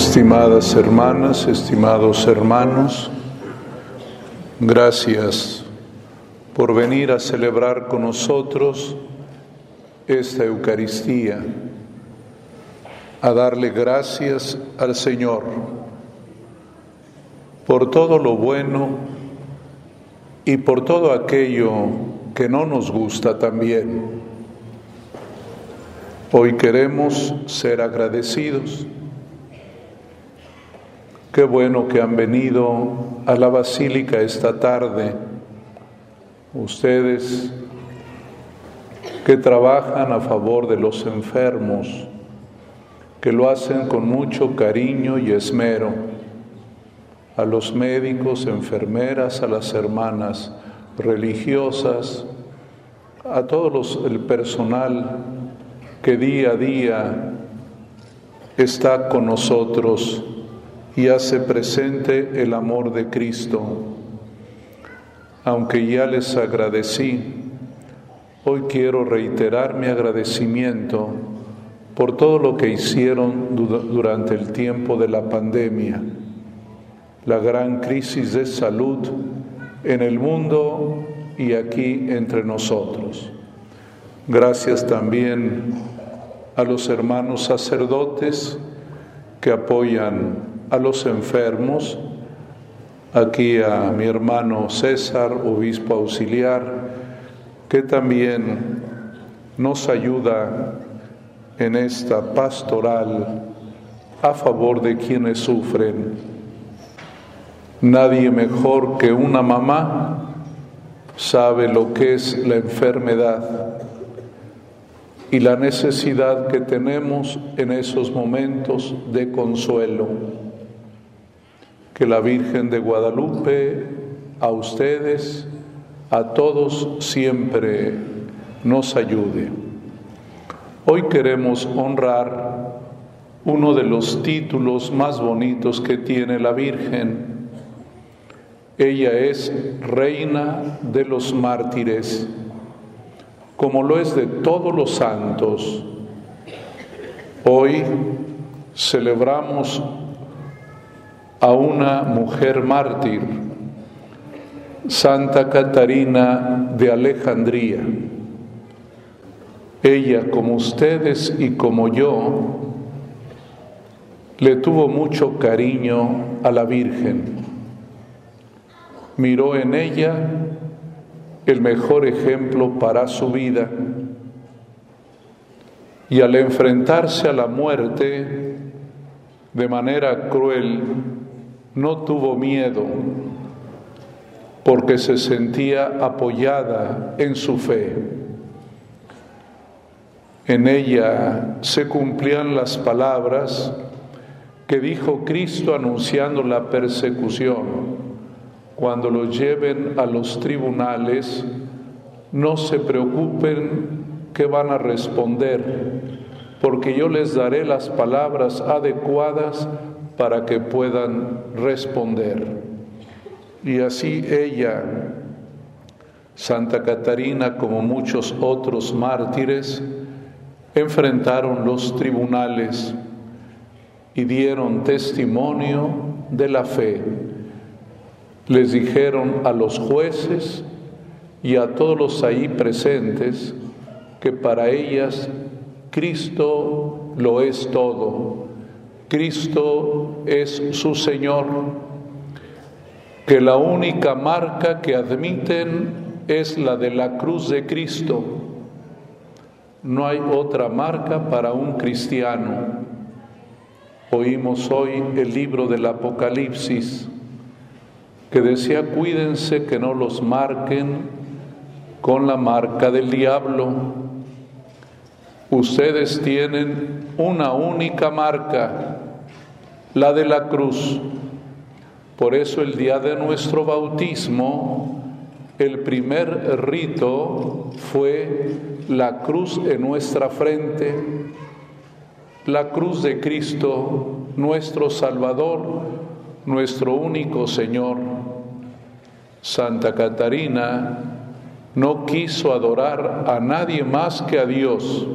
Estimadas hermanas, estimados hermanos, gracias por venir a celebrar con nosotros esta Eucaristía, a darle gracias al Señor por todo lo bueno y por todo aquello que no nos gusta también. Hoy queremos ser agradecidos Qué bueno que han venido a la basílica esta tarde. Ustedes que trabajan a favor de los enfermos, que lo hacen con mucho cariño y esmero. A los médicos, enfermeras, a las hermanas religiosas, a todo el personal que día a día está con nosotros y hace presente el amor de Cristo. Aunque ya les agradecí, hoy quiero reiterar mi agradecimiento por todo lo que hicieron durante el tiempo de la pandemia, la gran crisis de salud en el mundo y aquí entre nosotros. Gracias también a los hermanos sacerdotes que apoyan a los enfermos, aquí a mi hermano César, obispo auxiliar, que también nos ayuda en esta pastoral a favor de quienes sufren. Nadie mejor que una mamá sabe lo que es la enfermedad y la necesidad que tenemos en esos momentos de consuelo que la Virgen de Guadalupe a ustedes, a todos siempre nos ayude. Hoy queremos honrar uno de los títulos más bonitos que tiene la Virgen. Ella es Reina de los Mártires, como lo es de todos los santos. Hoy celebramos a una mujer mártir, Santa Catarina de Alejandría. Ella, como ustedes y como yo, le tuvo mucho cariño a la Virgen. Miró en ella el mejor ejemplo para su vida y al enfrentarse a la muerte de manera cruel, no tuvo miedo porque se sentía apoyada en su fe. En ella se cumplían las palabras que dijo Cristo anunciando la persecución. Cuando los lleven a los tribunales, no se preocupen que van a responder, porque yo les daré las palabras adecuadas para que puedan responder. Y así ella, Santa Catarina, como muchos otros mártires, enfrentaron los tribunales y dieron testimonio de la fe. Les dijeron a los jueces y a todos los ahí presentes que para ellas Cristo lo es todo Cristo es su Señor, que la única marca que admiten es la de la cruz de Cristo. No hay otra marca para un cristiano. Oímos hoy el libro del Apocalipsis que decía, cuídense que no los marquen con la marca del diablo. Ustedes tienen una única marca, la de la cruz. Por eso el día de nuestro bautismo, el primer rito fue la cruz en nuestra frente, la cruz de Cristo, nuestro Salvador, nuestro único Señor. Santa Catarina no quiso adorar a nadie más que a Dios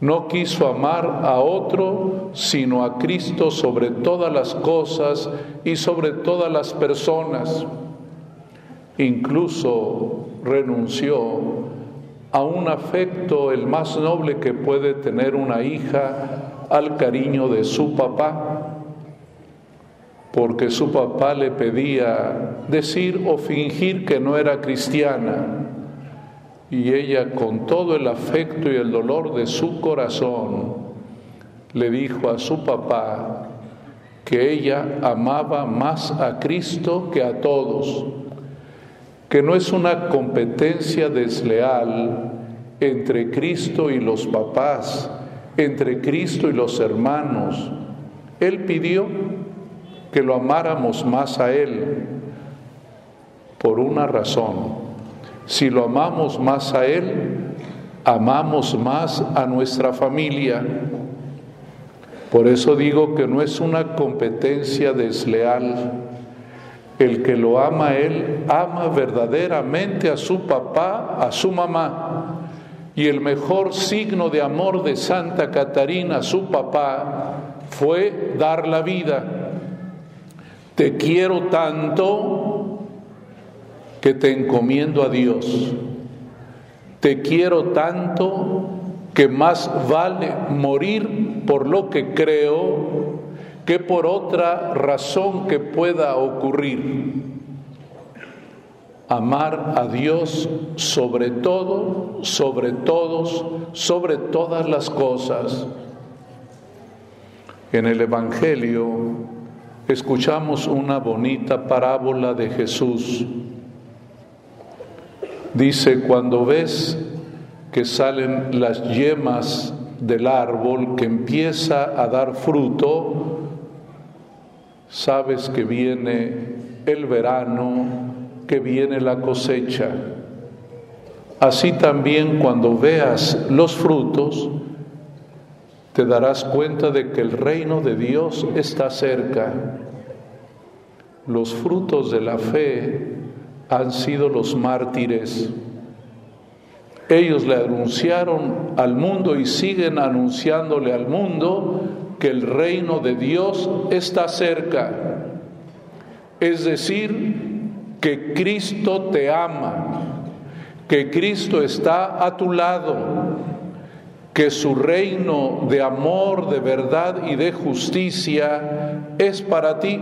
No quiso amar a otro sino a Cristo sobre todas las cosas y sobre todas las personas. Incluso renunció a un afecto el más noble que puede tener una hija al cariño de su papá, porque su papá le pedía decir o fingir que no era cristiana y ella con todo el afecto y el dolor de su corazón le dijo a su papá que ella amaba más a Cristo que a todos, que no es una competencia desleal entre Cristo y los papás, entre Cristo y los hermanos. Él pidió que lo amáramos más a Él por una razón si lo amamos más a Él, amamos más a nuestra familia. Por eso digo que no es una competencia desleal. El que lo ama a Él, ama verdaderamente a su papá, a su mamá. Y el mejor signo de amor de Santa Catarina, su papá, fue dar la vida. Te quiero tanto que te encomiendo a Dios. Te quiero tanto que más vale morir por lo que creo que por otra razón que pueda ocurrir. Amar a Dios sobre todo, sobre todos, sobre todas las cosas. En el Evangelio escuchamos una bonita parábola de Jesús Dice, cuando ves que salen las yemas del árbol que empieza a dar fruto, sabes que viene el verano, que viene la cosecha. Así también cuando veas los frutos, te darás cuenta de que el reino de Dios está cerca. Los frutos de la fe han sido los mártires. Ellos le anunciaron al mundo y siguen anunciándole al mundo que el reino de Dios está cerca. Es decir, que Cristo te ama, que Cristo está a tu lado, que su reino de amor, de verdad y de justicia es para ti.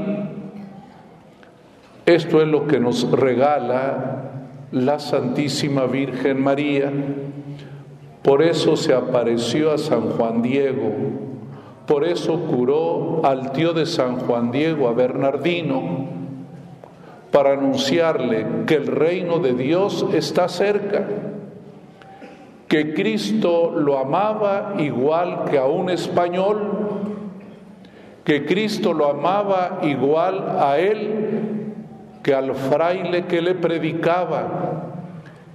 Esto es lo que nos regala la Santísima Virgen María. Por eso se apareció a San Juan Diego, por eso curó al tío de San Juan Diego, a Bernardino, para anunciarle que el reino de Dios está cerca, que Cristo lo amaba igual que a un español, que Cristo lo amaba igual a él que al fraile que le predicaba,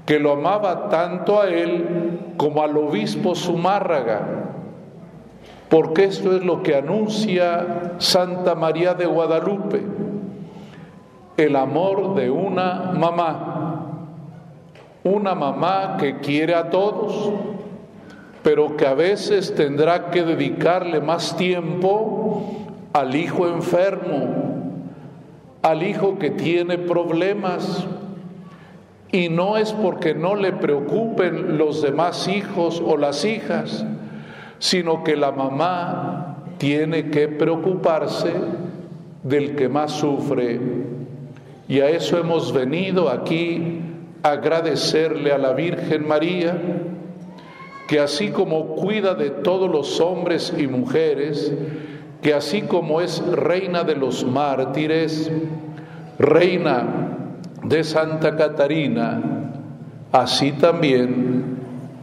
que lo amaba tanto a él como al obispo Zumárraga, porque esto es lo que anuncia Santa María de Guadalupe, el amor de una mamá, una mamá que quiere a todos, pero que a veces tendrá que dedicarle más tiempo al hijo enfermo, al hijo que tiene problemas. Y no es porque no le preocupen los demás hijos o las hijas, sino que la mamá tiene que preocuparse del que más sufre. Y a eso hemos venido aquí a agradecerle a la Virgen María, que así como cuida de todos los hombres y mujeres, que así como es reina de los mártires, reina de Santa Catarina, así también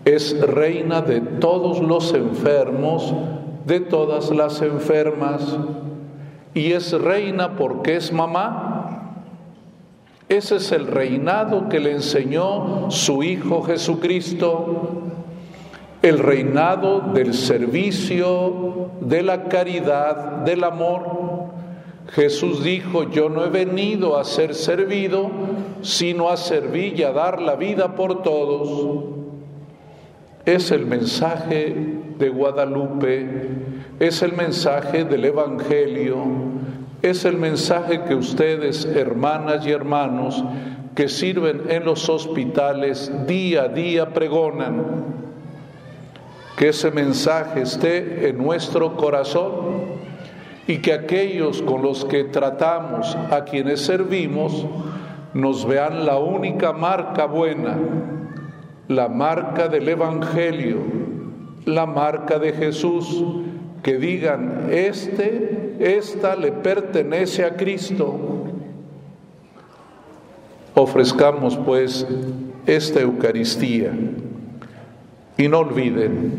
es reina de todos los enfermos, de todas las enfermas, y es reina porque es mamá. Ese es el reinado que le enseñó su Hijo Jesucristo el reinado del servicio, de la caridad, del amor. Jesús dijo, yo no he venido a ser servido, sino a servir y a dar la vida por todos. Es el mensaje de Guadalupe es el mensaje del Evangelio, es el mensaje que ustedes, hermanas y hermanos, que sirven en los hospitales día a día pregonan. Que ese mensaje esté en nuestro corazón y que aquellos con los que tratamos, a quienes servimos, nos vean la única marca buena, la marca del Evangelio, la marca de Jesús, que digan, este, esta le pertenece a Cristo. Ofrezcamos pues esta Eucaristía y no olviden,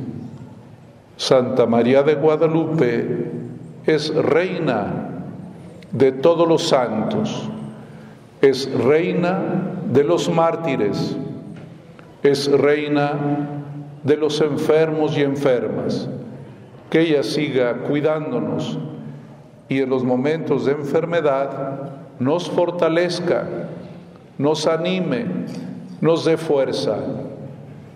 Santa María de Guadalupe es reina de todos los santos, es reina de los mártires, es reina de los enfermos y enfermas. Que ella siga cuidándonos y en los momentos de enfermedad nos fortalezca, nos anime, nos dé fuerza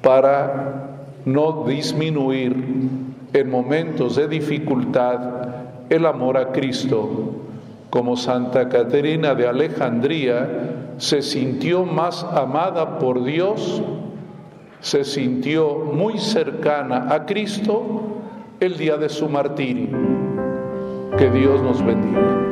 para no disminuir en momentos de dificultad el amor a Cristo, como Santa Caterina de Alejandría se sintió más amada por Dios, se sintió muy cercana a Cristo el día de su martirio. Que Dios nos bendiga.